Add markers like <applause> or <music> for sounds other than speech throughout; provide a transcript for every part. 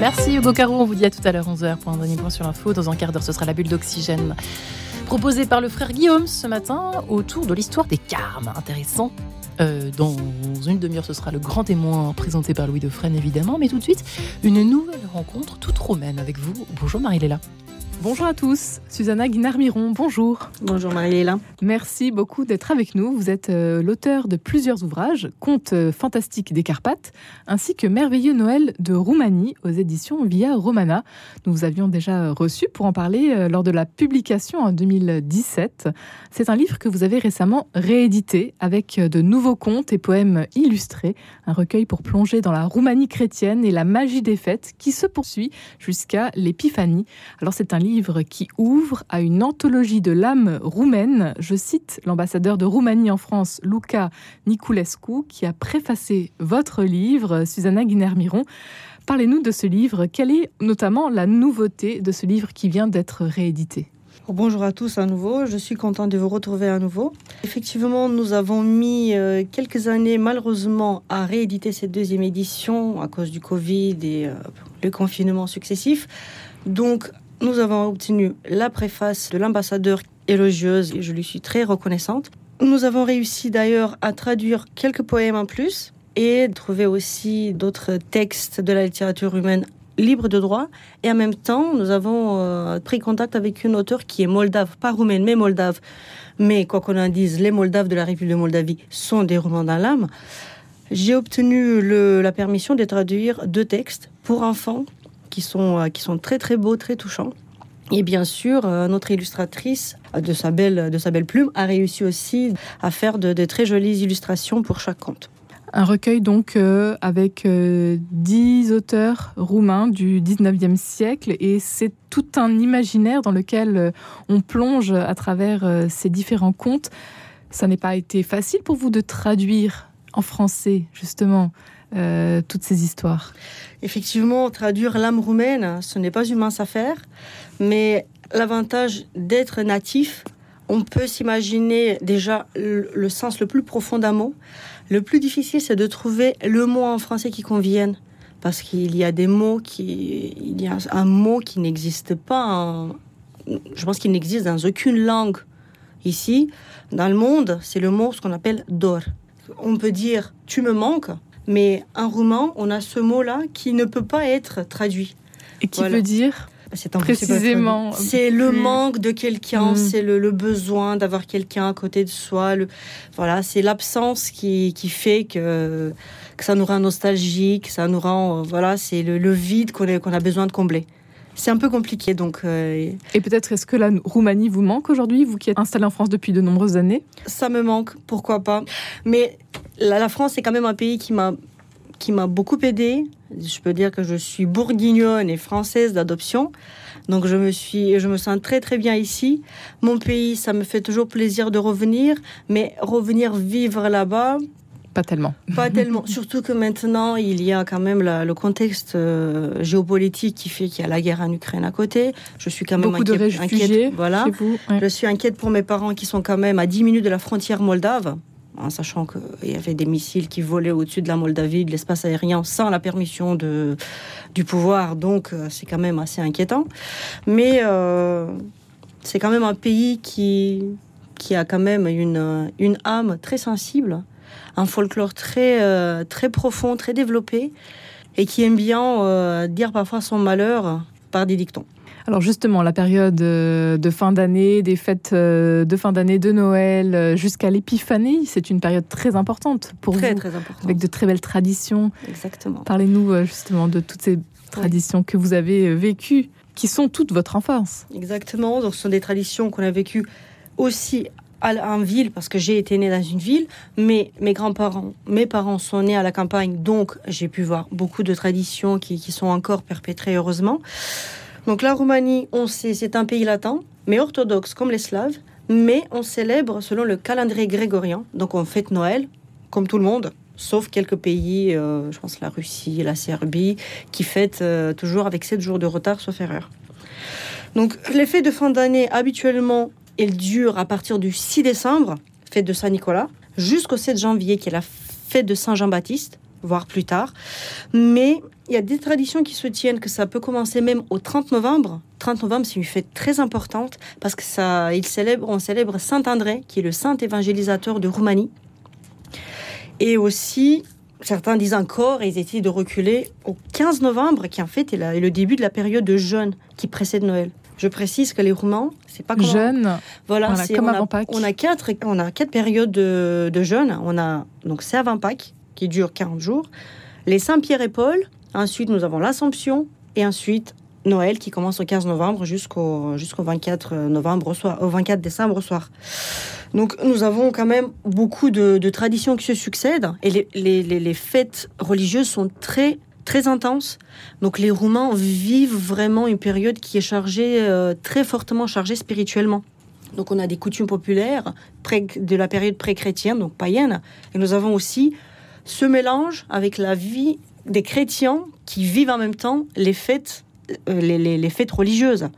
Merci Hugo Caro, on vous dit à tout à l'heure 11h pour un point sur l'info. Dans un quart d'heure, ce sera la bulle d'oxygène proposée par le frère Guillaume ce matin autour de l'histoire des carmes. Intéressant. Euh, dans une demi-heure, ce sera le grand témoin présenté par Louis Defresne, évidemment. Mais tout de suite, une nouvelle rencontre toute romaine avec vous. Bonjour Marie-Léla. Bonjour à tous, Susanna Guinard-Miron, bonjour. Bonjour Marie-Léla. Merci beaucoup d'être avec nous. Vous êtes euh, l'auteur de plusieurs ouvrages, Contes euh, fantastiques des Carpates, ainsi que Merveilleux Noël de Roumanie aux éditions Via Romana. Nous vous avions déjà reçu pour en parler euh, lors de la publication en 2017. C'est un livre que vous avez récemment réédité avec de nouveaux contes et poèmes illustrés, un recueil pour plonger dans la Roumanie chrétienne et la magie des fêtes qui se poursuit jusqu'à l'Épiphanie. Alors c'est un livre livre qui ouvre à une anthologie de l'âme roumaine. Je cite l'ambassadeur de Roumanie en France, Luca Niculescu, qui a préfacé votre livre, Susanna Guiner-Miron. Parlez-nous de ce livre. Quelle est notamment la nouveauté de ce livre qui vient d'être réédité? Bonjour à tous à nouveau, je suis contente de vous retrouver à nouveau. Effectivement, nous avons mis euh, quelques années malheureusement à rééditer cette deuxième édition à cause du Covid et euh, le confinement successif. Donc nous avons obtenu la préface de l'ambassadeur élogieuse et je lui suis très reconnaissante. Nous avons réussi d'ailleurs à traduire quelques poèmes en plus et trouver aussi d'autres textes de la littérature humaine libres de droit. Et en même temps, nous avons euh, pris contact avec une auteure qui est moldave, pas roumaine, mais moldave. Mais quoi qu'on en dise, les Moldaves de la République de Moldavie sont des romans dans l'âme. J'ai obtenu la permission de traduire deux textes pour enfants qui sont, euh, qui sont très très beaux, très touchants. Et bien sûr, euh, notre illustratrice, euh, de sa belle, de sa belle plume, a réussi aussi à faire de, très jolies illustrations pour chaque conte. Un recueil donc avec dix auteurs roumains du 19e siècle et c'est tout un imaginaire dans lequel on plonge à travers ces différents contes. Ça n'est pas été facile pour vous de traduire en français justement euh, toutes ces histoires Effectivement, traduire l'âme roumaine, ce n'est pas une mince affaire, mais l'avantage d'être natif, on peut s'imaginer déjà le, sens le plus profond d'un mot. Le plus difficile, c'est de trouver le mot en français qui convienne. Parce qu'il y a des mots qui. Il y a un mot qui n'existe pas. je pense qu'il n'existe dans aucune langue ici. Dans le monde, c'est le mot, ce qu'on appelle dor. On peut dire tu me manques, mais en roumain, on a ce mot-là qui ne peut pas être traduit. Et qui veut dire bah, c'est précisément. C'est le manque de quelqu'un, mm. c'est le, besoin d'avoir quelqu'un à côté de soi. Le, voilà, c'est l'absence qui, qui, fait que, que ça nous rend nostalgique, ça nous rend. Euh, voilà, c'est le, vide qu'on qu'on a besoin de combler. C'est un peu compliqué, donc. Euh, Et peut-être est-ce que la Roumanie vous manque aujourd'hui, vous qui êtes installé en France depuis de nombreuses années? Ça me manque, pourquoi pas. Mais la, France, c'est quand même un pays qui m'a qui m'a beaucoup aidé. Je peux dire que je suis bourguignonne et française d'adoption. Donc je me suis, je me sens très très bien ici. Mon pays, ça me fait toujours plaisir de revenir, mais revenir vivre là-bas, pas tellement. Pas tellement. Surtout que maintenant, il y a quand même le contexte euh, géopolitique qui fait qu'il y a la guerre en Ukraine à côté. Je suis quand même Beaucoup de réfugiés Voilà. Je suis inquiète pour mes parents qui sont quand même à 10 minutes de la frontière moldave en sachant qu'il y avait des missiles qui volaient au-dessus de la Moldavie, de l'espace aérien, sans la permission de, du pouvoir. Donc, euh, c'est quand même assez inquiétant. Mais euh, c'est quand même un pays qui, qui a quand même une, une âme très sensible, un folklore très, euh, très profond, très développé, et qui aime bien dire parfois son malheur par des dictons. Alors justement, la période euh, de fin d'année, des fêtes euh, de fin d'année, de Noël, euh, jusqu'à l'épiphanie, c'est une période très importante pour très, vous, très importante. avec de très belles traditions. Exactement. Parlez-nous justement de toutes ces traditions que vous avez vécues, qui sont toute votre enfance. Exactement. Donc, ce sont des traditions qu'on a vécues aussi en ville parce que j'ai été née dans une ville, mais mes grands-parents, mes parents sont nés à la campagne, donc j'ai pu voir beaucoup de traditions qui, qui sont encore perpétrées heureusement. Donc la Roumanie, on sait, c'est un pays latin, mais orthodoxe comme les Slaves, mais on célèbre selon le calendrier grégorien. Donc on fête Noël, comme tout le monde, sauf quelques pays, euh, je pense la Russie, la Serbie, qui fêtent euh, toujours avec 7 jours de retard, sauf erreur. Donc les fêtes de fin d'année, habituellement, elles durent à partir du 6 décembre, fête de Saint-Nicolas, jusqu'au 7 janvier, qui est la fête de Saint-Jean-Baptiste. voire plus tard. Mais il y a des traditions qui se tiennent que ça peut commencer même au 30 novembre. 30 novembre, c'est une fête très importante parce que ça, il célèbre, on célèbre Saint André, qui est le saint évangélisateur de Roumanie. Et aussi, certains disent encore, et ils essayent de reculer au 15 novembre, qui en fait est, le début de la période de jeûne qui précède Noël. Je précise que les Roumains, c'est pas comme jeûne. Voilà, c'est comme on avant a, Pâques. On a quatre, on a quatre périodes de, de jeûne. On a donc c'est avant Pâques qui dure 40 jours, les Saint-Pierre et Paul. Ensuite, nous avons l'Assomption et ensuite Noël qui commence au 15 novembre jusqu'au jusqu'au 24 novembre au soir, au 24 décembre au soir. Donc nous avons quand même beaucoup de, de traditions qui se succèdent et les, les, les, les fêtes religieuses sont très très intenses. Donc les Roumains vivent vraiment une période qui est chargée, euh, très fortement chargée spirituellement. Donc on a des coutumes populaires de la période pré-chrétienne, donc païenne, et nous avons aussi ce mélange avec la vie des chrétiens qui vivent en même temps les fêtes, euh, les fêtes religieuses.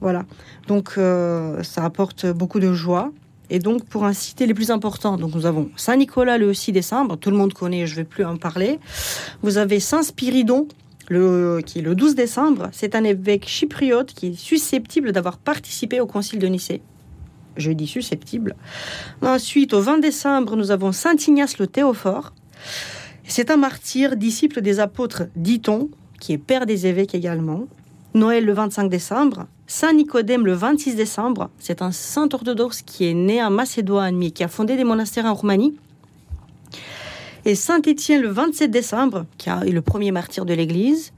Voilà. Donc euh, ça apporte beaucoup de joie. Et donc, pour en citer les plus importants, donc nous avons Saint-Nicolas le 6 décembre, tout le monde connaît, je ne vais plus en parler. Vous avez Saint-Spiridon, le, qui est le 12 décembre. C'est un évêque chypriote qui est susceptible d'avoir participé au concile de Nicée. Je dis susceptible. Ensuite, au 20 décembre, nous avons Saint-Ignace le Théophore. C'est un martyr, disciple des apôtres d'Iton, qui est père des évêques également. Noël le 25 décembre. Saint Nicodème le 26 décembre. C'est un saint orthodoxe qui est né en Macédoine, mais qui a fondé des monastères en Roumanie. Et Saint Étienne le 27 décembre, qui est le premier martyr de l'Église.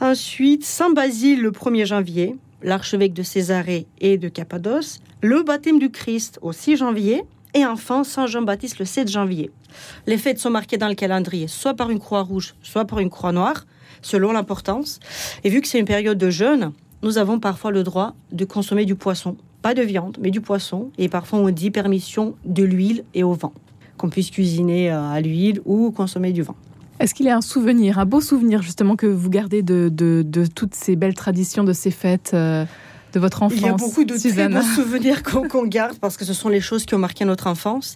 Ensuite, Saint Basile le 1er janvier, l'archevêque de Césarée et de Cappadoce. Le baptême du Christ au 6 janvier. Et enfin, Saint Jean-Baptiste le 7 janvier. Les fêtes sont marquées dans le calendrier, soit par une croix rouge, soit par une croix noire, selon l'importance. Et vu que c'est une période de jeûne, nous avons parfois le droit de consommer du poisson. Pas de viande, mais du poisson. Et parfois, on dit permission de l'huile et au vent. Qu'on puisse cuisiner euh, à l'huile ou consommer du vin. Est-ce qu'il y a un souvenir, un beau souvenir justement que vous gardez de, de, de toutes ces belles traditions, de ces fêtes euh, de votre enfance Il y a beaucoup de Suzanne très beaux souvenirs qu'on qu'on garde parce que ce sont les choses qui ont marqué notre enfance.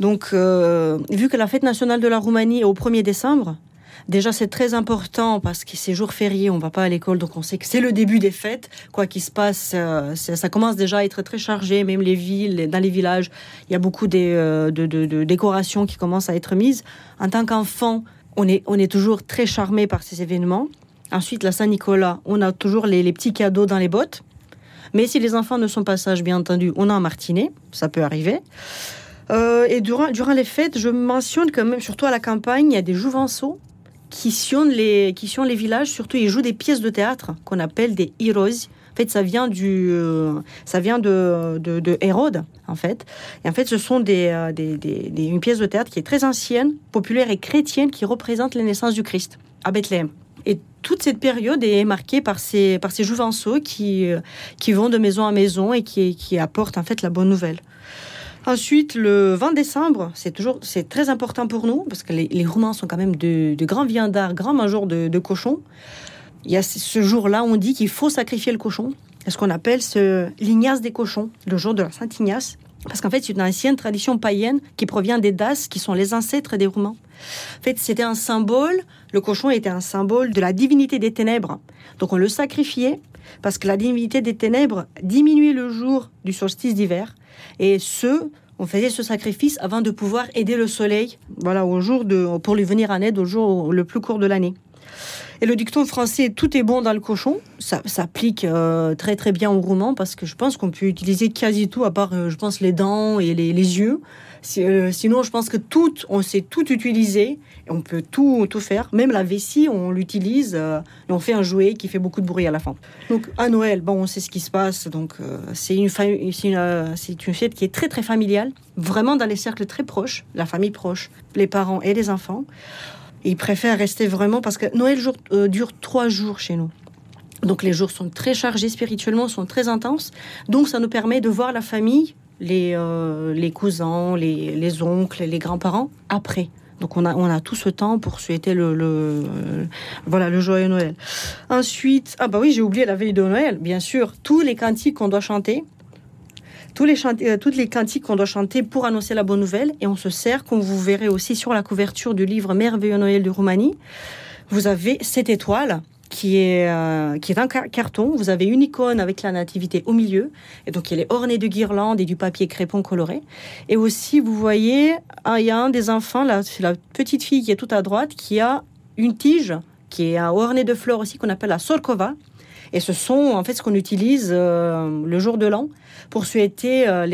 Donc, euh, vu que la fête nationale de la Roumanie est au 1er décembre, déjà c'est très important parce que c'est jour férié, on va pas à l'école, donc on sait que c'est le début des fêtes. Quoi qu'il se passe, euh, ça commence déjà à être très chargé, même les villes, les- dans les villages, il y a beaucoup euh, de, décorations qui commencent à être mises. En tant qu'enfant, on est, toujours très charmé par ces événements. Ensuite, la Saint-Nicolas, on a toujours les, les petits cadeaux dans les bottes. Mais si les enfants ne sont pas sages, bien entendu, on a un martinet, ça peut arriver. Euh, et durant, durant les fêtes, je mentionne quand même, surtout à la campagne, il y a des jouvenceaux qui sillonnent les, qui sillonnent les villages. Surtout, ils jouent des pièces de théâtre qu'on appelle des heroes. En fait, ça vient, du, euh, ça vient de, de, de Hérode, en fait. Et en fait, ce sont des, euh, des, des- des- une pièce de théâtre qui est très ancienne, populaire et chrétienne, qui représente la naissance du Christ à Bethléem. Et toute cette période est marquée par ces, par ces jouvenceaux qui, euh, qui vont de maison à maison et qui, qui apportent en fait la bonne nouvelle. Ensuite, le 20 décembre, c'est toujours c'est très important pour nous parce que les, les Roumains sont quand même de, grands viandards, grands mangeurs de, de cochons. Il y a ce- ce jour-là, on dit qu'il faut sacrifier le cochon. C'est ce qu'on appelle ce l'Ignace des cochons, le jour de la Sainte Ignace. Parce qu'en fait, c'est une ancienne tradition païenne qui provient des Daces, qui sont les ancêtres des Roumains. En fait, c'était un symbole, le cochon était un symbole de la divinité des ténèbres. Donc on le sacrifiait parce que la divinité des ténèbres diminuait le jour du solstice d'hiver. Et ce, on faisait ce sacrifice avant de pouvoir aider le soleil, voilà, au jour de, pour lui venir en aide au jour le plus court de l'année. Et le dicton français tout est bon dans le cochon, ça s'applique euh, très très bien au roman parce que je pense qu'on peut utiliser quasi tout à part, euh, je pense, les dents et les yeux. Euh, sinon, je pense que tout, on sait tout utiliser, on peut tout, tout faire. Même la vessie, on l'utilise euh, on fait un jouet qui fait beaucoup de bruit à la fin. Donc à Noël, bon, on sait ce qui se passe. Donc euh, c'est une, fête qui est très très familiale, vraiment dans les cercles très proches, la famille proche, les parents et les enfants. Ils préfèrent rester vraiment parce que Noël dure trois jours chez nous. Donc les jours sont très chargés spirituellement, sont très intenses. Donc ça nous permet de voir la famille, les, euh, les cousins, les, les oncles, les grands-parents après. Donc on a, on a tout ce temps pour souhaiter le, le, euh, voilà, le joyeux Noël. Ensuite, ah bah oui, j'ai oublié la veille de Noël, bien sûr, tous les cantiques qu'on doit chanter. tous les euh, toutes les cantiques qu'on doit chanter pour annoncer la bonne nouvelle. Et on se sert, comme vous verrez aussi sur la couverture du livre Merveilleux Noël de Roumanie, vous avez cette étoile qui est, euh, qui est un carton. Vous avez une icône avec la nativité au milieu. Et donc, elle est ornée de guirlandes et du papier crépon coloré. Et aussi, vous voyez, ah, il y a un des enfants, la petite fille qui est tout à droite, qui a une tige qui est ornée de fleurs aussi, qu'on appelle la sorkova. Et ce sont en fait ce qu'on utilise euh, le jour de l'an pour souhaiter euh,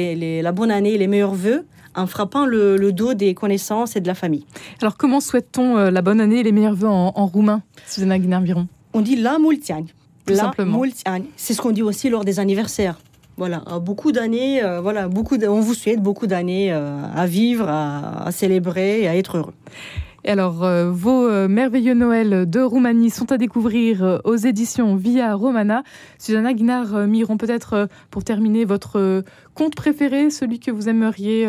la bonne année, les meilleurs vœux en frappant le, dos des connaissances et de la famille. Alors comment souhaite-t-on la bonne année et les meilleurs vœux en, roumain, Susanna Guinarviron on dit la multiagne. La. C'est ce qu'on dit aussi lors des anniversaires. Voilà, beaucoup d'années, euh, voilà, beaucoup on vous souhaite beaucoup d'années euh, à vivre, à, célébrer et à être heureux. Et alors, euh, vos merveilleux Noël de Roumanie sont à découvrir aux éditions Via Romana. Susanna Guinard-Miron, peut-être pour terminer, votre conte préféré, celui que vous aimeriez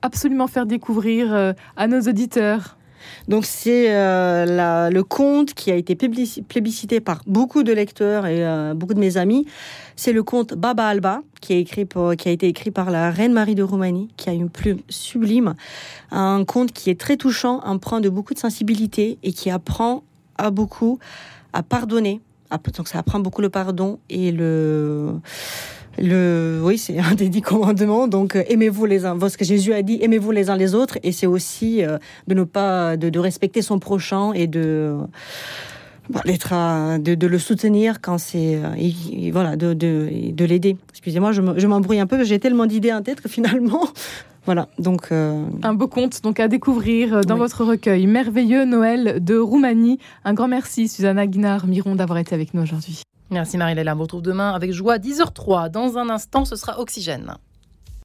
absolument faire découvrir à nos auditeurs donc c'est euh, le conte qui a été plébiscité par beaucoup de lecteurs et euh, beaucoup de mes amis. C'est le conte Baba Alba qui, a été écrit par la reine Marie de Roumanie, qui a une plume sublime. Un conte qui est très touchant, empreint de beaucoup de sensibilité et qui apprend à beaucoup à pardonner. Donc ça apprend beaucoup le pardon et le le, oui, c'est <laughs> un des dix commandements. Donc, euh, aimez-vous les uns. Ce que Jésus a dit, aimez-vous les uns les autres. Et c'est aussi euh, de ne pas, de, respecter son prochain et de, bah, de, de, le soutenir quand c'est, euh, voilà, de, de, l'aider. Excusez-moi, je m'embrouille un peu. J'ai tellement d'idées en tête que finalement. <laughs> Voilà, donc un beau conte donc à découvrir dans votre recueil Merveilleux Noël de Roumanie. Un grand merci Susanna Guinard Miron d'avoir été avec nous aujourd'hui. Merci Marie-Léla. On vous retrouve demain avec joie 10h03. Dans un instant, ce sera Oxygène.